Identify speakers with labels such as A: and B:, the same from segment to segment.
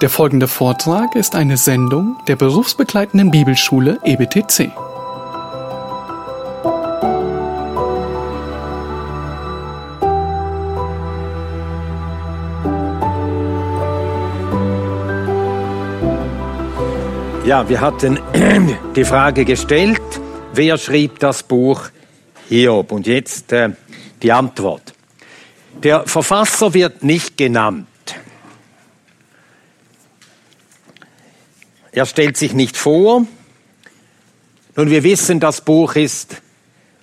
A: Der folgende Vortrag ist eine Sendung der berufsbegleitenden Bibelschule EBTC.
B: Ja, wir hatten die Frage gestellt, wer schrieb das Buch Hiob? Und jetzt äh, die Antwort. Der Verfasser wird nicht genannt. Er stellt sich nicht vor. Nun, wir wissen, das Buch ist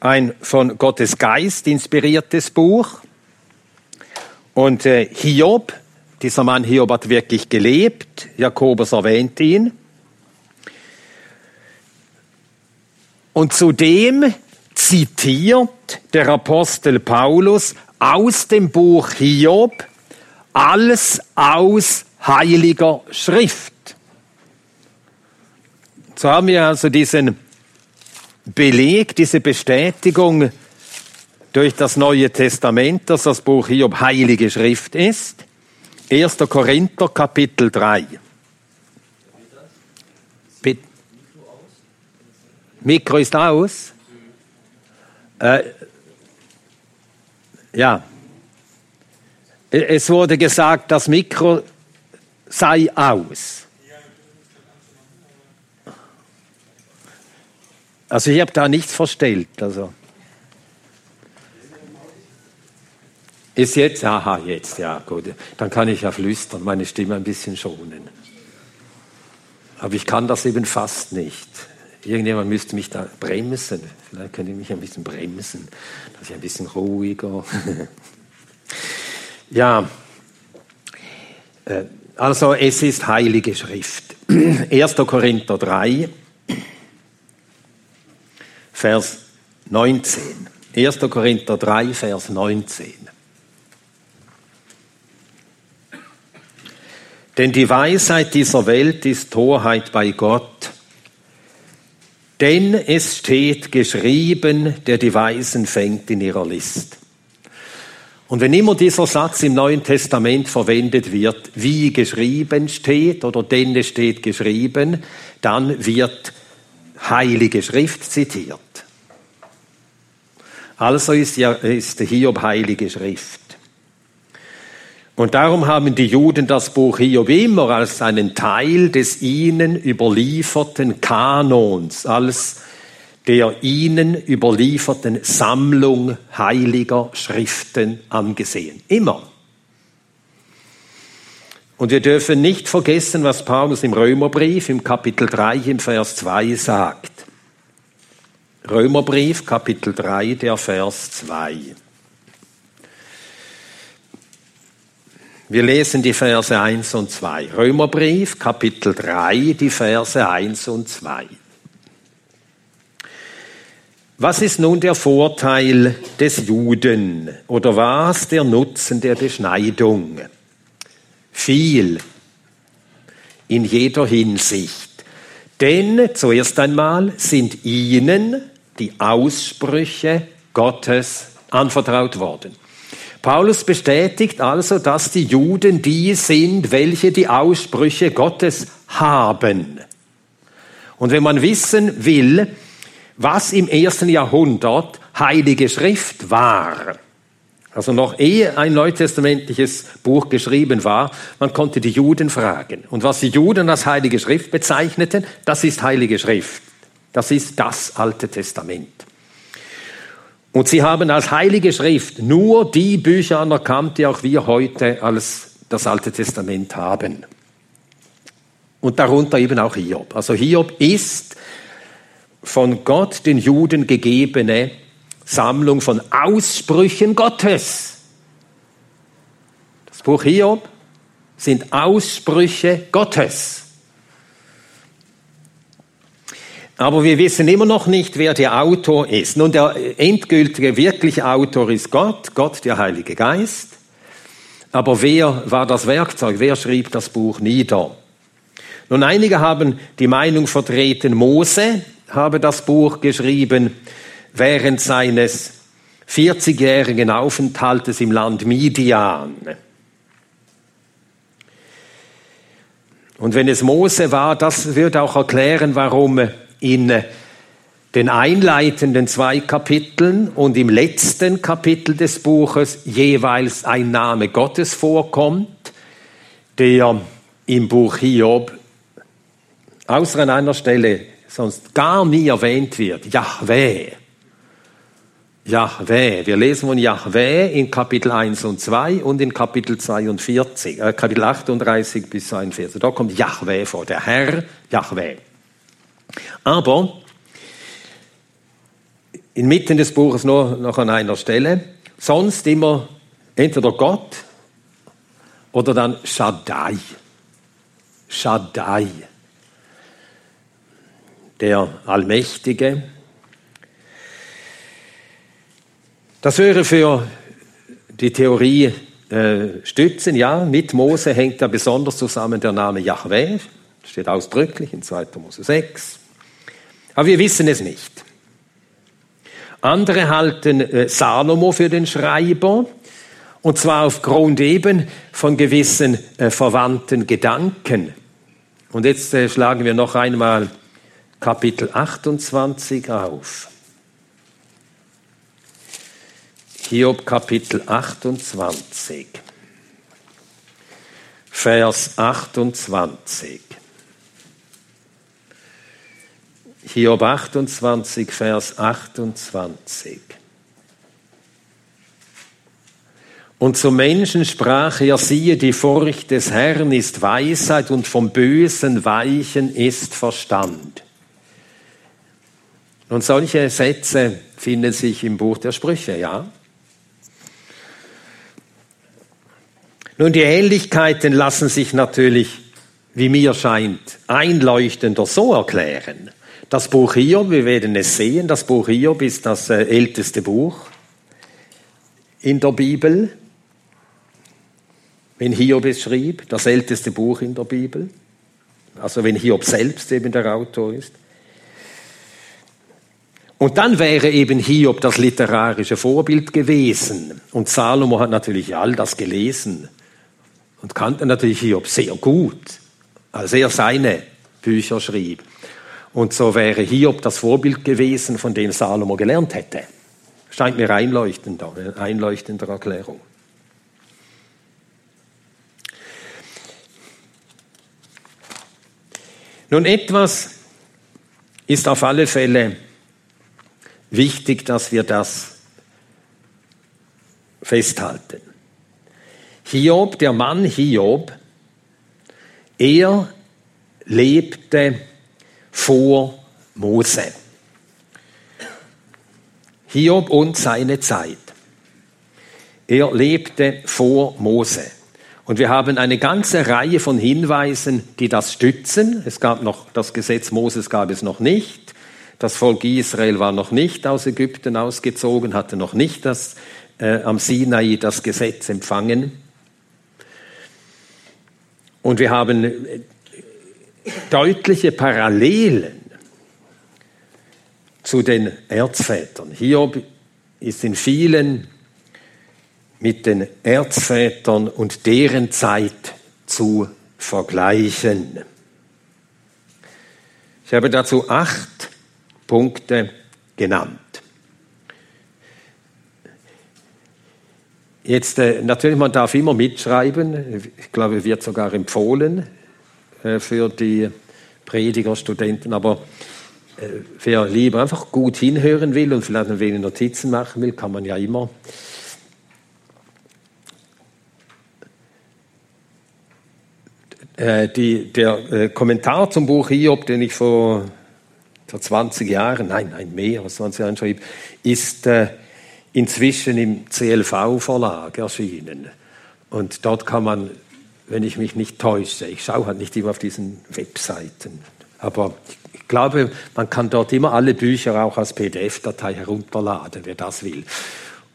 B: ein von Gottes Geist inspiriertes Buch. Und äh, Hiob, dieser Mann Hiob hat wirklich gelebt. Jakobus erwähnt ihn. Und zudem zitiert der Apostel Paulus aus dem Buch Hiob alles aus heiliger Schrift. So haben wir also diesen Beleg, diese Bestätigung durch das Neue Testament, dass das Buch Hiob heilige Schrift ist. 1. Korinther Kapitel 3. Bitte. Mikro ist aus. Äh, ja. Es wurde gesagt, das Mikro sei aus. Also ich habe da nichts verstellt. Also. Ist jetzt? Aha, jetzt, ja, gut. Dann kann ich ja flüstern, meine Stimme ein bisschen schonen. Aber ich kann das eben fast nicht. Irgendjemand müsste mich da bremsen. Vielleicht könnt ihr mich ein bisschen bremsen, dass ich ein bisschen ruhiger. ja, äh, also es ist heilige Schrift. 1. Korinther 3, Vers 19. 1. Korinther 3, Vers 19. Denn die Weisheit dieser Welt ist Torheit bei Gott. Denn es steht geschrieben, der die Weisen fängt in ihrer List. Und wenn immer dieser Satz im Neuen Testament verwendet wird, wie geschrieben steht oder denn es steht geschrieben, dann wird Heilige Schrift zitiert. Also ist, ja, ist Hiob Heilige Schrift. Und darum haben die Juden das Buch Hiob immer als einen Teil des ihnen überlieferten Kanons, als der ihnen überlieferten Sammlung heiliger Schriften angesehen. Immer. Und wir dürfen nicht vergessen, was Paulus im Römerbrief im Kapitel 3 im Vers 2 sagt. Römerbrief, Kapitel 3, der Vers 2. Wir lesen die Verse 1 und 2. Römerbrief, Kapitel 3, die Verse 1 und 2. Was ist nun der Vorteil des Juden oder was der Nutzen der Beschneidung? Viel in jeder Hinsicht. Denn zuerst einmal sind ihnen die Aussprüche Gottes anvertraut worden. Paulus bestätigt also, dass die Juden die sind, welche die Aussprüche Gottes haben. Und wenn man wissen will, was im ersten Jahrhundert heilige Schrift war, also noch ehe ein neutestamentliches Buch geschrieben war, man konnte die Juden fragen. Und was die Juden als heilige Schrift bezeichneten, das ist heilige Schrift. Das ist das Alte Testament. Und sie haben als heilige Schrift nur die Bücher anerkannt, die auch wir heute als das Alte Testament haben. Und darunter eben auch Hiob. Also Hiob ist von Gott den Juden gegebene Sammlung von Aussprüchen Gottes. Das Buch Hiob sind Aussprüche Gottes. Aber wir wissen immer noch nicht, wer der Autor ist. Nun, der endgültige, wirkliche Autor ist Gott, Gott, der Heilige Geist. Aber wer war das Werkzeug? Wer schrieb das Buch nieder? Nun, einige haben die Meinung vertreten, Mose habe das Buch geschrieben während seines 40-jährigen Aufenthaltes im Land Midian. Und wenn es Mose war, das wird auch erklären, warum in den einleitenden zwei Kapiteln und im letzten Kapitel des Buches jeweils ein Name Gottes vorkommt, der im Buch Hiob außer an einer Stelle sonst gar nie erwähnt wird. Yahweh. Yahweh. Wir lesen von Yahweh in Kapitel 1 und 2 und in Kapitel 42, äh, Kapitel 38 bis 42. Da kommt Yahweh vor, der Herr Yahweh. Aber inmitten des Buches nur noch an einer Stelle. Sonst immer entweder Gott oder dann Shaddai. Shaddai. Der Allmächtige. Das wäre für die Theorie äh, stützen, ja, mit Mose hängt da besonders zusammen der Name Yahweh, steht ausdrücklich in 2. Mose 6. Aber wir wissen es nicht. Andere halten äh, Salomo für den Schreiber, und zwar aufgrund eben von gewissen äh, verwandten Gedanken. Und jetzt äh, schlagen wir noch einmal Kapitel 28 auf. Hiob Kapitel 28, Vers 28. Hiob 28, Vers 28. Und zum Menschen sprach er, siehe, die Furcht des Herrn ist Weisheit und vom Bösen Weichen ist Verstand. Und solche Sätze finden sich im Buch der Sprüche, ja. Nun, die Ähnlichkeiten lassen sich natürlich, wie mir scheint, einleuchtender so erklären. Das Buch Hiob, wir werden es sehen, das Buch Hiob ist das äh, älteste Buch in der Bibel. Wenn Hiob es schrieb, das älteste Buch in der Bibel. Also wenn Hiob selbst eben der Autor ist. Und dann wäre eben Hiob das literarische Vorbild gewesen. Und Salomo hat natürlich all das gelesen und kannte natürlich Hiob sehr gut, als er seine Bücher schrieb. Und so wäre Hiob das Vorbild gewesen, von dem Salomo gelernt hätte. Scheint mir einleuchtender, eine einleuchtende Erklärung. Nun, etwas ist auf alle Fälle wichtig, dass wir das festhalten. Hiob, der Mann Hiob, er lebte vor Mose. Hiob und seine Zeit. Er lebte vor Mose. Und wir haben eine ganze Reihe von Hinweisen, die das stützen. Es gab noch, das Gesetz Moses gab es noch nicht. Das Volk Israel war noch nicht aus Ägypten ausgezogen, hatte noch nicht das, äh, am Sinai das Gesetz empfangen. Und wir haben deutliche Parallelen zu den Erzvätern. Hiob ist in vielen mit den Erzvätern und deren Zeit zu vergleichen. Ich habe dazu acht Punkte genannt. Jetzt äh, natürlich, man darf immer mitschreiben. Ich glaube, wird sogar empfohlen. Äh, für die Prediger, Studenten, aber äh, wer lieber einfach gut hinhören will und vielleicht ein wenig Notizen machen will, kann man ja immer. Äh, die, der Kommentar zum Buch Hiob, den ich vor, vor 20 Jahren, nein, nein, mehr als 20 Jahren schrieb, ist inzwischen im CLV-Verlag erschienen. Und dort kann man wenn ich mich nicht täusche. Ich schaue halt nicht immer auf diesen Webseiten. Aber ich glaube, man kann dort immer alle Bücher auch als PDF-Datei herunterladen, wer das will.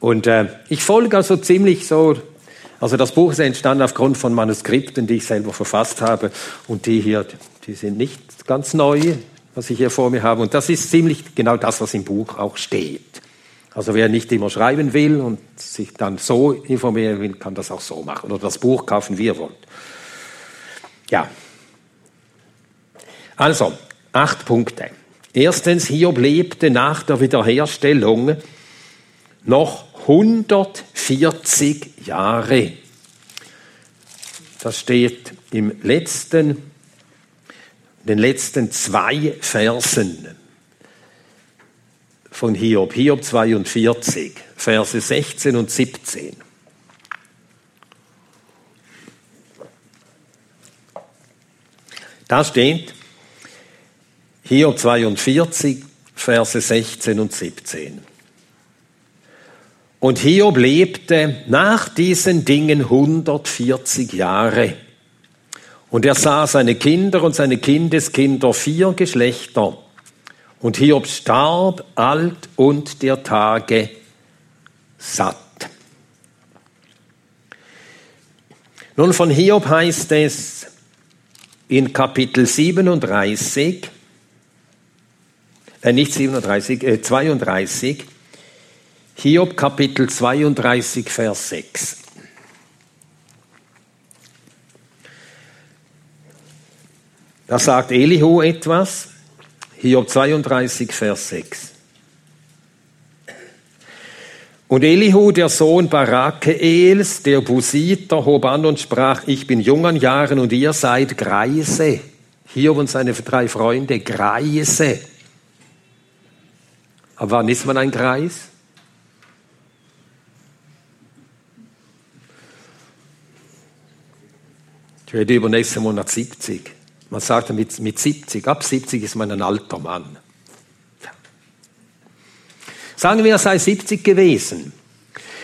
B: Und äh, ich folge also ziemlich so, also das Buch ist entstanden aufgrund von Manuskripten, die ich selber verfasst habe. Und die hier, die sind nicht ganz neu, was ich hier vor mir habe. Und das ist ziemlich genau das, was im Buch auch steht. Also wer nicht immer schreiben will und sich dann so informieren will, kann das auch so machen oder das Buch kaufen, wie ihr wollt. Ja, Also, acht Punkte. Erstens, Hiob lebte nach der Wiederherstellung noch 140 Jahre. Das steht im letzten, den letzten zwei Versen von Hiob. Hiob 42, Verse 16 und 17. Da steht Hiob 42, Verse 16 und 17. Und Hiob lebte nach diesen Dingen 140 Jahre. Und er sah seine Kinder und seine Kindeskinder vier Geschlechter. Und Hiob starb alt und der Tage satt. Nun von Hiob heißt es in Kapitel 37, äh nicht 37, äh 32, Hiob Kapitel 32, Vers 6. Da sagt Elihu etwas, Hiob 32, Vers 6. Und Elihu, der Sohn Barakeels, der Busiter, hob an und sprach, ich bin jung an Jahren und ihr seid Greise. Hiob und seine drei Freunde, Greise. Aber wann ist man ein Greis? Ich werde übernächsten Monat 70. Man sagt mit, mit 70, ab 70 ist man ein alter Mann. Sagen wir, er sei 70 gewesen.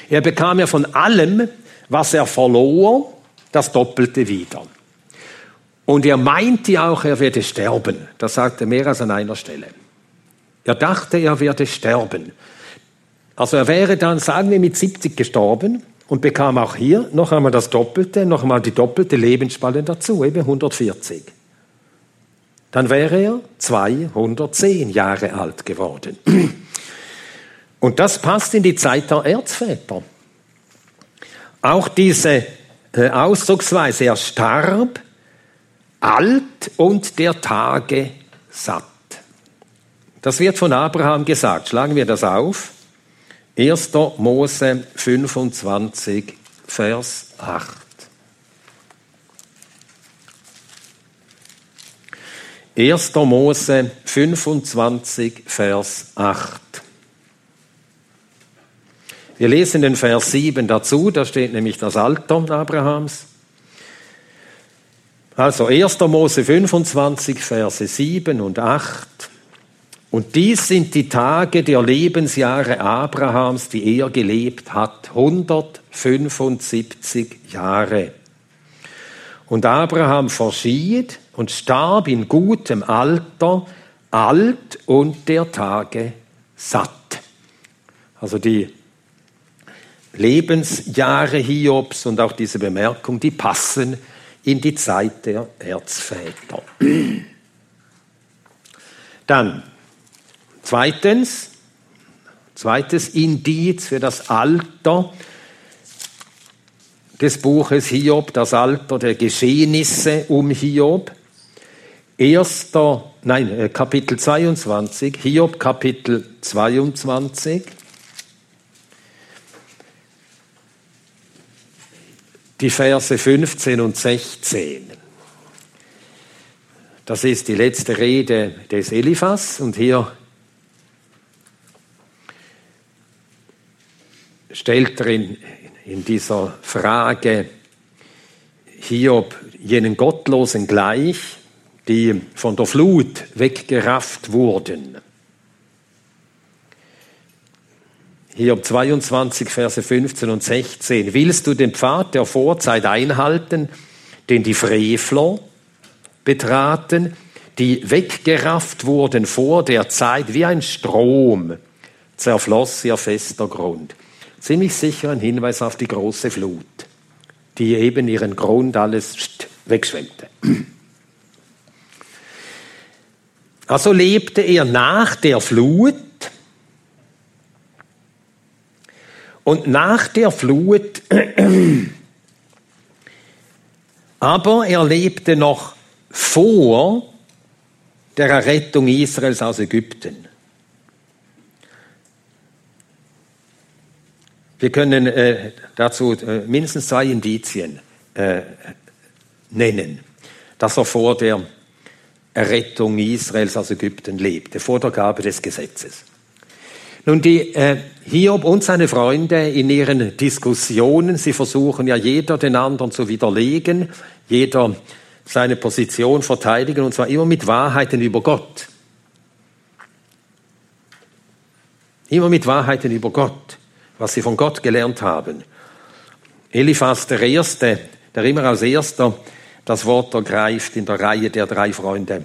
B: Er bekam ja von allem, was er verlor, das Doppelte wieder. Und er meinte auch, er werde sterben. Das sagte er mehr als an einer Stelle. Er dachte, er werde sterben. Also er wäre dann, sagen wir, mit 70 gestorben und bekam auch hier noch einmal das Doppelte, noch einmal die doppelte Lebensspanne dazu, eben 140. Dann wäre er 210 Jahre alt geworden. Und das passt in die Zeit der Erzväter. Auch diese äh, Ausdrucksweise, er starb alt und der Tage satt. Das wird von Abraham gesagt. Schlagen wir das auf. 1. Mose 25, Vers 8. Erster Mose 25, Vers 8. Wir lesen den Vers 7 dazu, da steht nämlich das Alter Abrahams. Also 1. Mose 25, Verse 7 und 8. Und dies sind die Tage der Lebensjahre Abrahams, die er gelebt hat, 175 Jahre. Und Abraham verschied und starb in gutem Alter, alt und der Tage satt. Also die Lebensjahre Hiobs und auch diese Bemerkung, die passen in die Zeit der Erzväter. Dann Zweitens, zweites Indiz für das Alter des Buches Hiob, das Alter der Geschehnisse um Hiob. Erster, nein, äh, Kapitel 22, Hiob Kapitel 22. Die Verse 15 und 16. Das ist die letzte Rede des Eliphas und hier stellt er in, in dieser Frage Hiob jenen Gottlosen gleich, die von der Flut weggerafft wurden. Hiob 22, Verse 15 und 16. Willst du den Pfad der Vorzeit einhalten, den die Frevler betraten, die weggerafft wurden vor der Zeit wie ein Strom, zerfloss ihr fester Grund ziemlich sicher ein Hinweis auf die große Flut, die eben ihren Grund alles wegschwemmte. Also lebte er nach der Flut und nach der Flut, aber er lebte noch vor der Errettung Israels aus Ägypten. Wir können äh, dazu äh, mindestens zwei Indizien äh, nennen, dass er vor der Errettung Israels aus Ägypten lebte, vor der Gabe des Gesetzes. Nun, die äh, Hiob und seine Freunde in ihren Diskussionen, sie versuchen ja jeder den anderen zu widerlegen, jeder seine Position verteidigen, und zwar immer mit Wahrheiten über Gott. Immer mit Wahrheiten über Gott, was sie von Gott gelernt haben. Eliphas, der Erste, der immer als Erster das Wort ergreift in der Reihe der drei Freunde.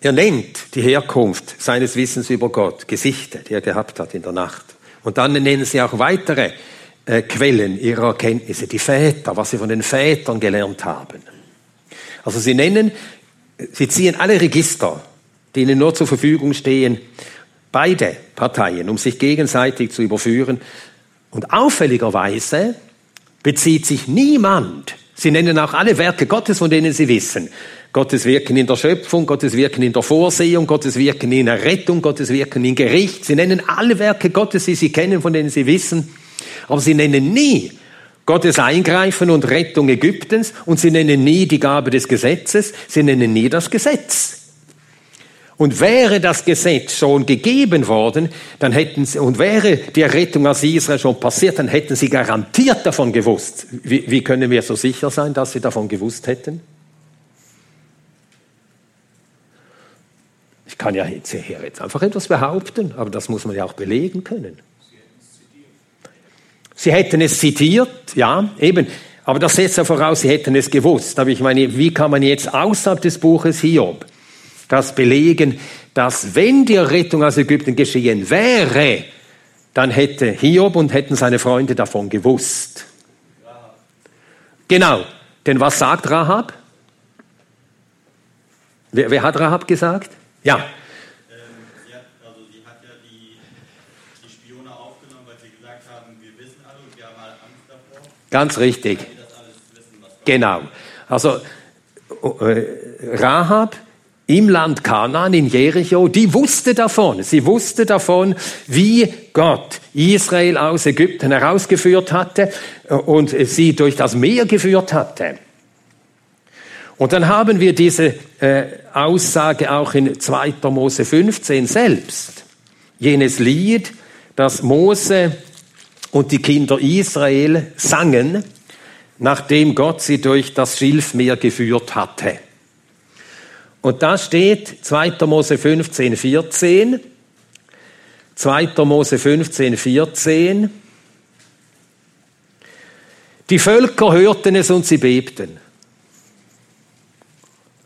B: Er nennt die Herkunft seines Wissens über Gott, Gesichter, die er gehabt hat in der Nacht. Und dann nennen sie auch weitere äh, Quellen ihrer Erkenntnisse, die Väter, was sie von den Vätern gelernt haben. Also sie nennen, sie ziehen alle Register, die ihnen nur zur Verfügung stehen, beide Parteien, um sich gegenseitig zu überführen. Und auffälligerweise bezieht sich niemand, sie nennen auch alle Werke Gottes, von denen sie wissen, Gottes Wirken in der Schöpfung, Gottes Wirken in der Vorsehung, Gottes Wirken in der Rettung, Gottes Wirken in Gericht. Sie nennen alle Werke Gottes, die sie kennen, von denen sie wissen. Aber sie nennen nie Gottes Eingreifen und Rettung Ägyptens und sie nennen nie die Gabe des Gesetzes, sie nennen nie das Gesetz. Und wäre das Gesetz schon gegeben worden, dann hätten sie, und wäre die Errettung aus Israel schon passiert, dann hätten sie garantiert davon gewusst. Wie, wie können wir so sicher sein, dass sie davon gewusst hätten? Kann ja jetzt, einfach etwas behaupten, aber das muss man ja auch belegen können. Sie hätten es zitiert, ja, eben. Aber das setzt ja voraus, sie hätten es gewusst. Aber ich meine, wie kann man jetzt außerhalb des Buches Hiob das belegen, dass wenn die Errettung aus Ägypten geschehen wäre, dann hätte Hiob und hätten seine Freunde davon gewusst. Genau. Denn was sagt Rahab? Wer, wer hat Rahab gesagt? Ja. Ähm,
C: also davor.
B: Ganz richtig. Genau. Also äh, Rahab im Land Kanaan, in Jericho, die wusste davon. Sie wusste davon, wie Gott Israel aus Ägypten herausgeführt hatte und sie durch das Meer geführt hatte. Und dann haben wir diese äh, Aussage auch in 2. Mose 15 selbst. Jenes Lied, das Mose und die Kinder Israel sangen, nachdem Gott sie durch das Schilfmeer geführt hatte. Und da steht 2. Mose 15, 14. 2. Mose 15, 14. Die Völker hörten es und sie bebten.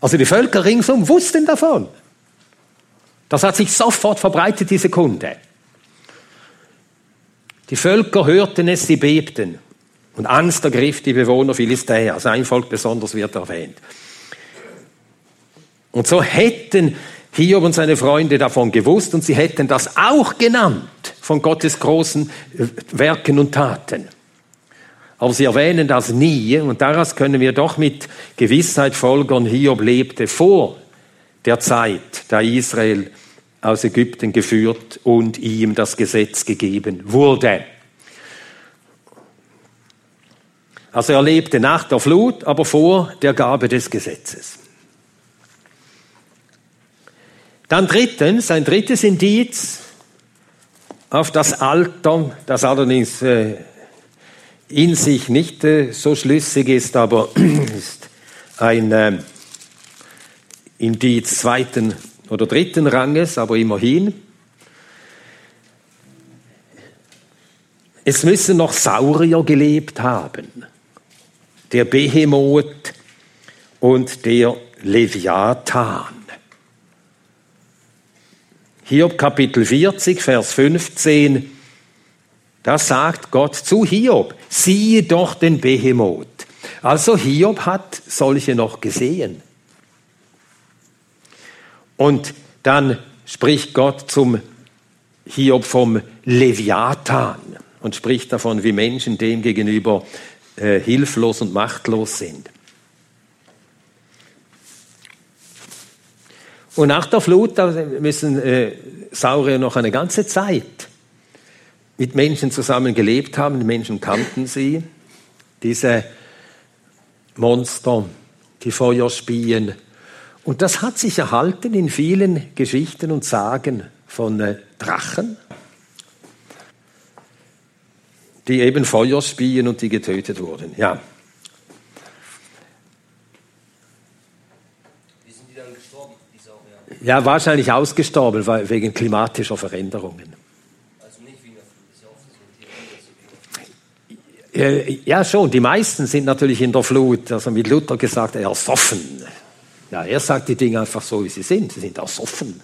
B: Also die Völker ringsum wussten davon. Das hat sich sofort verbreitet, diese Kunde. Die Völker hörten es, sie bebten. Und Angst ergriff die Bewohner Philistäa. Sein Volk besonders wird erwähnt. Und so hätten Hiob und seine Freunde davon gewusst und sie hätten das auch genannt von Gottes großen Werken und Taten. Aber sie erwähnen das nie und daraus können wir doch mit Gewissheit folgern, Hiob lebte vor der Zeit, da Israel aus Ägypten geführt und ihm das Gesetz gegeben wurde. Also er lebte nach der Flut, aber vor der Gabe des Gesetzes. Dann drittens, ein drittes Indiz auf das Alter, das allerdings äh, in sich nicht äh, so schlüssig ist, aber ist ein äh, Indiz zweiten oder dritten Ranges, aber immerhin. Es müssen noch Saurier gelebt haben. Der Behemoth und der Leviathan. Hiob Kapitel 40, Vers 15 da sagt Gott zu Hiob, siehe doch den Behemoth. Also Hiob hat solche noch gesehen. Und dann spricht Gott zum Hiob vom Leviathan und spricht davon, wie Menschen dem gegenüber äh, hilflos und machtlos sind. Und nach der Flut müssen äh, Saurier noch eine ganze Zeit mit Menschen zusammen gelebt haben. Die Menschen kannten sie. Diese Monster, die Feuerspien. Und das hat sich erhalten in vielen Geschichten und Sagen von äh, Drachen, die eben Feuer spien und die getötet wurden. Ja.
D: Wie sind die dann gestorben,
B: ja, wahrscheinlich ausgestorben wegen klimatischer Veränderungen.
D: Also nicht wie in der Flut, ist ja oft so ein Theorie, dass sie
B: Äh, Ja, schon. Die meisten sind natürlich in der Flut, also mit Luther gesagt, ersoffen. Ja, er sagt die Dinge einfach so, wie sie sind. Sie sind ersoffen.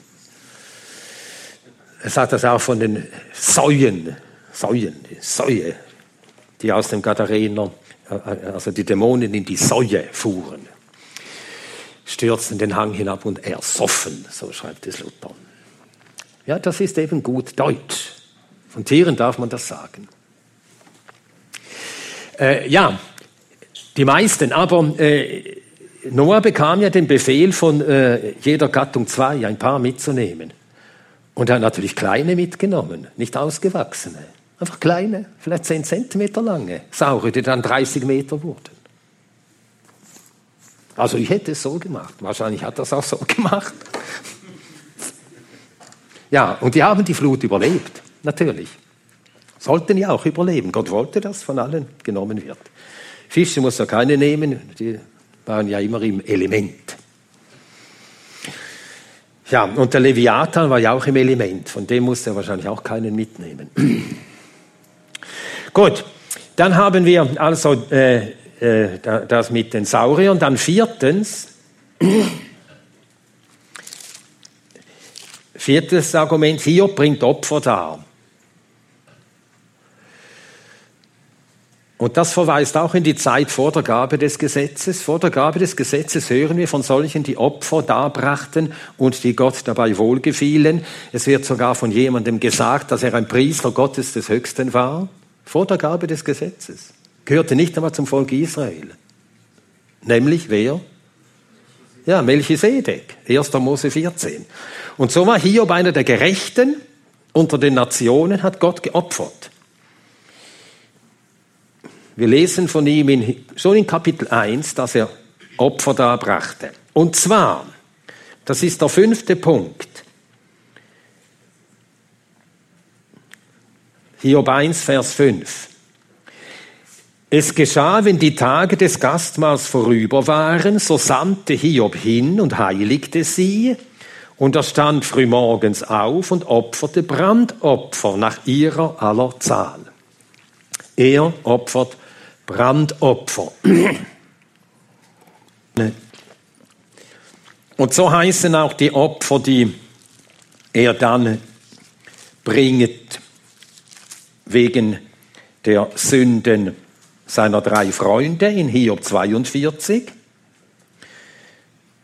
B: Er sagt das auch von den Säuen, Säuen, die Säue, die aus dem Gadarener, äh, also die Dämonen in die Säue fuhren, stürzten den Hang hinab und ersoffen, so schreibt es Luther. Ja, das ist eben gut Deutsch. Von Tieren darf man das sagen. Äh, ja, die meisten, aber äh, Noah bekam ja den Befehl von äh, jeder Gattung zwei, ein paar mitzunehmen. Und er hat natürlich kleine mitgenommen, nicht ausgewachsene. Einfach kleine, vielleicht 10 Zentimeter lange Saurier, die dann 30 Meter wurden. Also ich hätte es so gemacht. Wahrscheinlich hat er es auch so gemacht. Ja, und die haben die Flut überlebt, natürlich. Sollten ja auch überleben. Gott wollte, dass von allen genommen wird. Fische muss er keine nehmen, die waren ja immer im Element. Ja, und der Leviathan war ja auch im Element, von dem musste er wahrscheinlich auch keinen mitnehmen. Gut, dann haben wir also äh, äh, das mit den Sauriern. Dann viertens, viertes Argument, Hiob bringt Opfer dar. Und das verweist auch in die Zeit vor der Gabe des Gesetzes. Vor der Gabe des Gesetzes hören wir von solchen, die Opfer darbrachten und die Gott dabei wohlgefielen. Es wird sogar von jemandem gesagt, dass er ein Priester Gottes des Höchsten war. Vor der Gabe des Gesetzes. Gehörte nicht einmal zum Volk Israel. Nämlich wer? Ja, Melchisedek, 1. Mose 14. Und so war Hiob einer der Gerechten unter den Nationen, hat Gott geopfert. Wir lesen von ihm in, schon in Kapitel 1, dass er Opfer darbrachte. Und zwar, das ist der fünfte Punkt. Hiob 1, Vers 5. Es geschah, wenn die Tage des Gastmahls vorüber waren, so sandte Hiob hin und heiligte sie, und er stand frühmorgens auf und opferte Brandopfer nach ihrer aller Zahl. Er opfert Brandopfer. Und so heißen auch die Opfer, die er dann bringt wegen der Sünden seiner drei Freunde in Hiob 42,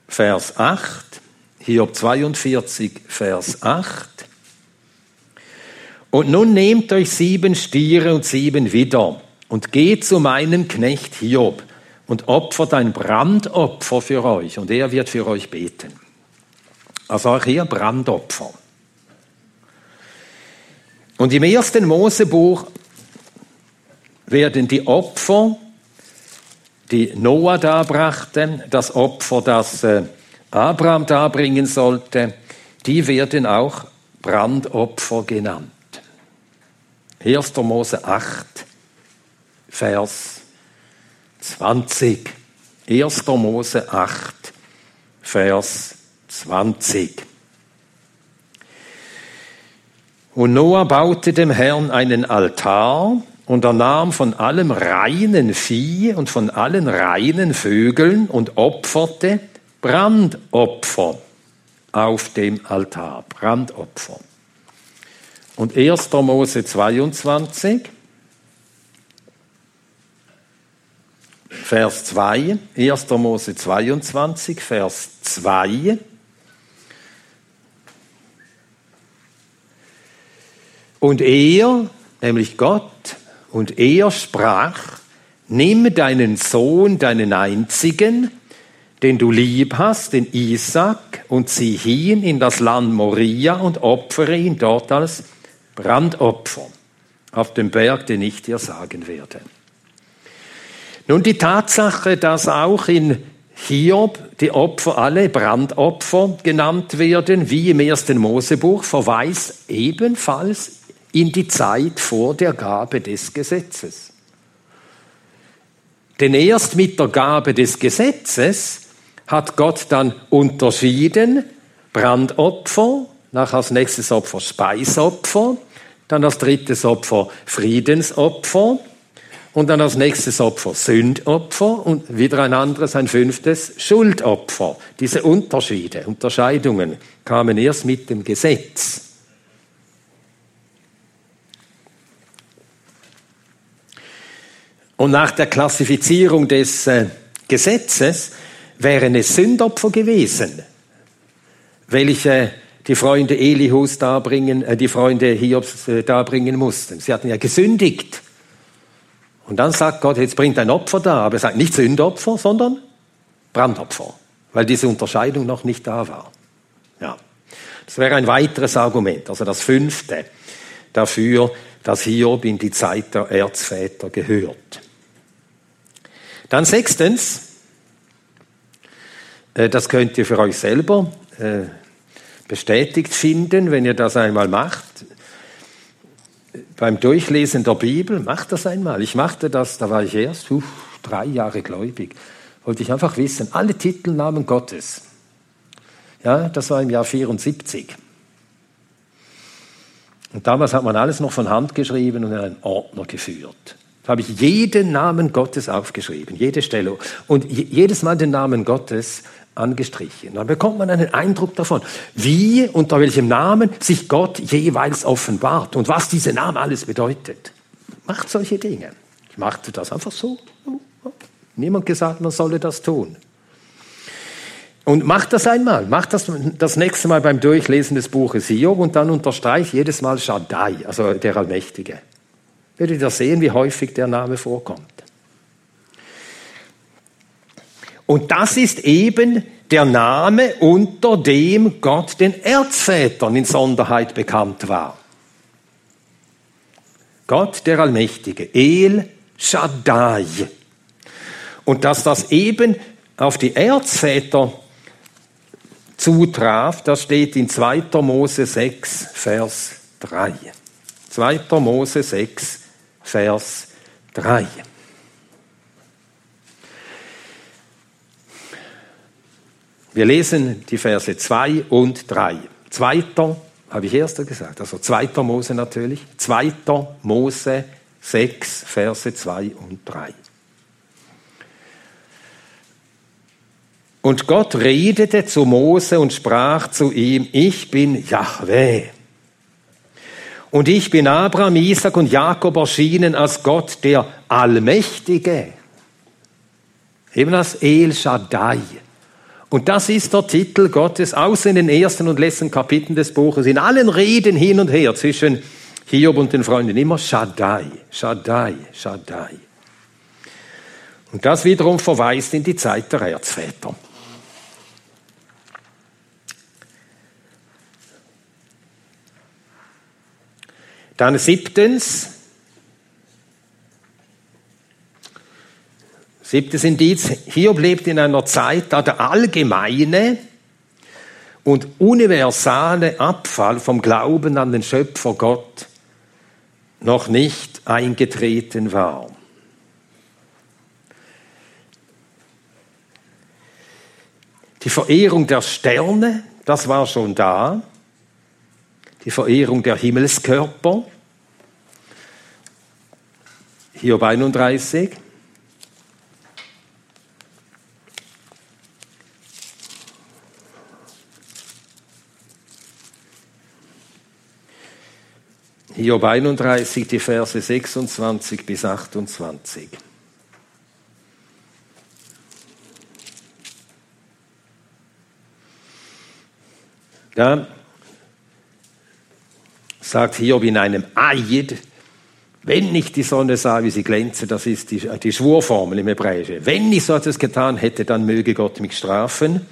B: Vers 8. Hiob 42, Vers 8. Und nun nehmt euch sieben Stiere und sieben Widder und geht zu meinem Knecht Hiob und opfert ein Brandopfer für euch und er wird für euch beten. Also auch hier Brandopfer. Und im ersten Mosebuch werden die Opfer, die Noah darbrachte, das Opfer, das äh, Abraham darbringen sollte, die werden auch Brandopfer genannt. 1. Mose 8, Vers 20. 1. Mose 8, Vers 20. Und Noah baute dem Herrn einen Altar und er nahm von allem reinen Vieh und von allen reinen Vögeln und opferte Brandopfer auf dem Altar. Brandopfer. Und 1. Mose 22, Vers 2, 1. Mose 22, Vers 2. Und er, nämlich Gott, und er sprach, nimm deinen Sohn, deinen einzigen, den du lieb hast, den Isaac, und zieh hin in das Land Moria und opfere ihn dort als Brandopfer auf dem Berg, den ich dir sagen werde. Nun die Tatsache, dass auch in Hiob die Opfer alle Brandopfer genannt werden, wie im ersten Mosebuch, verweist ebenfalls in die Zeit vor der Gabe des Gesetzes. Denn erst mit der Gabe des Gesetzes hat Gott dann unterschieden, Brandopfer, nach als nächstes Opfer Speisopfer, dann als drittes Opfer Friedensopfer und dann als nächstes Opfer Sündopfer und wieder ein anderes, ein fünftes Schuldopfer. Diese Unterschiede, Unterscheidungen kamen erst mit dem Gesetz. Und nach der Klassifizierung des äh, Gesetzes wären es Sündopfer gewesen, welche die Freunde Elihus darbringen, äh, die Freunde Hiobs äh, darbringen mussten. Sie hatten ja gesündigt. Und dann sagt Gott, jetzt bringt ein Opfer da, aber er sagt nicht Sündopfer, sondern Brandopfer, weil diese Unterscheidung noch nicht da war. Ja. Das wäre ein weiteres Argument, also das fünfte dafür, dass Hiob in die Zeit der Erzväter gehört. Dann sechstens, äh, das könnt ihr für euch selber äh, bestätigt finden, wenn ihr das einmal macht. Beim Durchlesen der Bibel, macht das einmal. Ich machte das, da war ich erst uff, drei Jahre gläubig. Wollte ich einfach wissen, alle Titelnamen Gottes. Ja, das war im Jahr 74. Und damals hat man alles noch von Hand geschrieben und in einen Ordner geführt. Da habe ich jeden Namen Gottes aufgeschrieben, jede Stelle. Und jedes Mal den Namen Gottes angestrichen. Dann bekommt man einen Eindruck davon, wie, unter welchem Namen sich Gott jeweils offenbart und was diese Namen alles bedeutet. Macht solche Dinge. Ich machte das einfach so. Niemand gesagt, man solle das tun. Und macht das einmal, macht das das nächste Mal beim Durchlesen des Buches Hiob und dann unterstreicht jedes Mal Shaddai, also der Allmächtige werdet ihr sehen, wie häufig der Name vorkommt. Und das ist eben der Name, unter dem Gott den Erzvätern in Sonderheit bekannt war. Gott der Allmächtige, El Shaddai. Und dass das eben auf die Erzväter zutraf, das steht in 2. Mose 6, Vers 3. 2. Mose 6, Vers 3. Wir lesen die Verse 2 und 3. Zweiter, habe ich erster gesagt, also zweiter Mose natürlich. Zweiter Mose 6, Verse 2 und 3. Und Gott redete zu Mose und sprach zu ihm, ich bin Yahweh, und ich bin Abraham, Isaac und Jakob erschienen als Gott, der Allmächtige. Eben als El Shaddai. Und das ist der Titel Gottes, außer in den ersten und letzten Kapiteln des Buches, in allen Reden hin und her zwischen Hiob und den Freunden, immer Shaddai, Shaddai, Shaddai. Und das wiederum verweist in die Zeit der Erzväter. Dann siebtens, siebtes Indiz, Hiob lebt in einer Zeit, da der allgemeine und universale Abfall vom Glauben an den Schöpfer Gott noch nicht eingetreten war. Die Verehrung der Sterne, das war schon da die Verehrung der Himmelskörper. Hiob 31. Hiob 31, die Verse 26 bis 28. Da sagt Hiob in einem Eid, Wenn ich die Sonne sah, wie sie glänze, das ist die, die Schwurformel im Hebräischen. Wenn ich so etwas getan hätte, dann möge Gott mich strafen.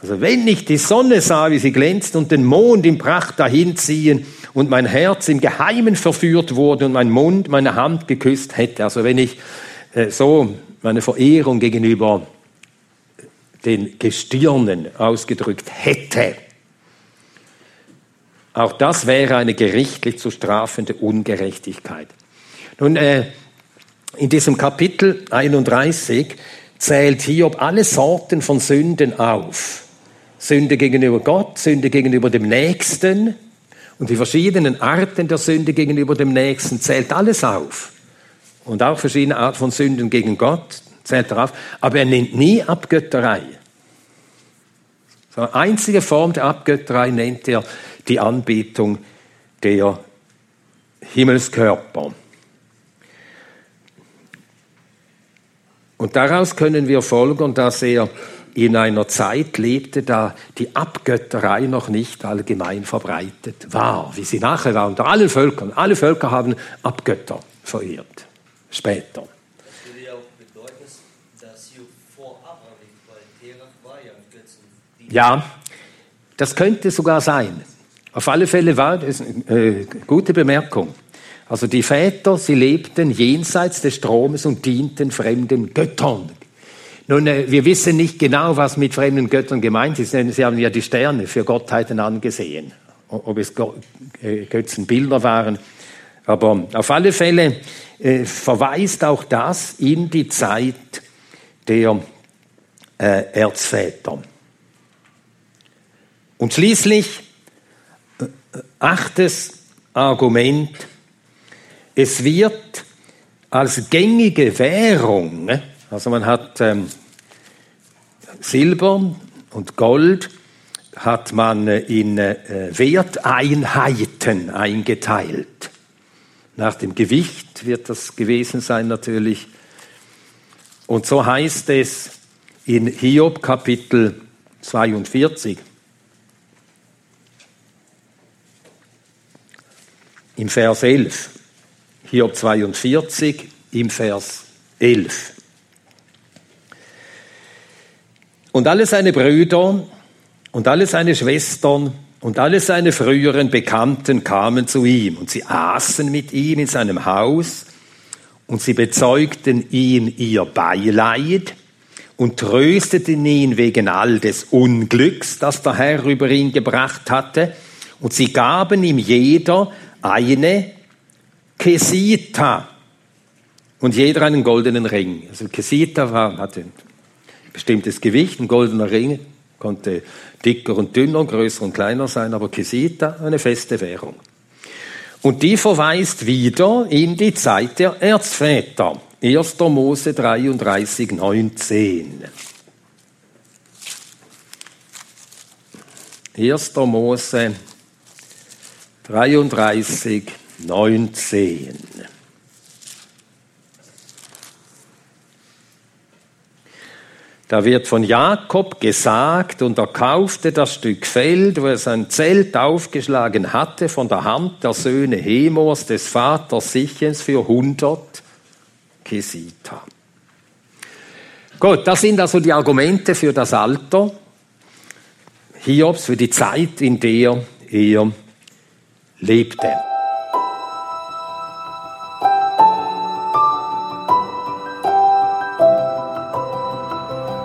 B: Also wenn ich die Sonne sah, wie sie glänzt und den Mond in Pracht dahinziehen und mein Herz im Geheimen verführt wurde und mein Mund meine Hand geküsst hätte, also wenn ich äh, so meine Verehrung gegenüber den Gestirnen ausgedrückt hätte, auch das wäre eine gerichtlich zu strafende Ungerechtigkeit. Nun, äh, in diesem Kapitel 31 zählt Hiob alle Sorten von Sünden auf. Sünde gegenüber Gott, Sünde gegenüber dem Nächsten und die verschiedenen Arten der Sünde gegenüber dem Nächsten zählt alles auf. Und auch verschiedene Arten von Sünden gegen Gott zählt er auf. Aber er nennt nie Abgötterei. Eine einzige Form der Abgötterei nennt er die Anbetung der Himmelskörper. Und daraus können wir folgern, dass er in einer Zeit lebte, da die Abgötterei noch nicht allgemein verbreitet war, wie sie nachher war unter allen Völkern. Alle Völker haben Abgötter verehrt, später.
D: Das würde ja auch bedeuten, dass hier vor Abraham liegt, weil Terach war ja ein Götzen.
B: Ja, das könnte sogar sein. Auf alle Fälle war das eine äh, gute Bemerkung. Also die Väter, sie lebten jenseits des Stromes und dienten fremden Göttern. Nun, äh, wir wissen nicht genau, was mit fremden Göttern gemeint ist, denn sie haben ja die Sterne für Gottheiten angesehen. Ob es äh, Götzenbilder waren. Aber auf alle Fälle äh, verweist auch das in die Zeit der Erzväter. Und schließlich achtes Argument, es wird als gängige Währung, also man hat ähm, Silber und Gold, hat man äh, in äh, Werteinheiten eingeteilt. Nach dem Gewicht wird das gewesen sein natürlich. Und so heißt es in Hiob Kapitel 42. Im Vers 11. Hiob 42 im Vers 11. Und alle seine Brüder und alle seine Schwestern und alle seine früheren Bekannten kamen zu ihm und sie aßen mit ihm in seinem Haus und sie bezeugten ihm ihr Beileid und trösteten ihn wegen all des Unglücks, das der Herr über ihn gebracht hatte. Und sie gaben ihm jeder eine Kesita und jeder einen goldenen Ring. Also Kesita war, hatte bestimmtes Gewicht, ein goldener Ring, konnte dicker und dünner, größer und kleiner sein, aber Kesita eine feste Währung. Und die verweist wieder in die Zeit der Erzväter. 1. Mose 33, 19. 1. Mose 33, 19. Da wird von Jakob gesagt, und er kaufte das Stück Feld, wo er sein Zelt aufgeschlagen hatte, von der Hand der Söhne Hemors, des Vaters Sichens, für 100 Kesita. Gut, das sind also die Argumente für das Alter Hiobs, für die Zeit, in der er lebte.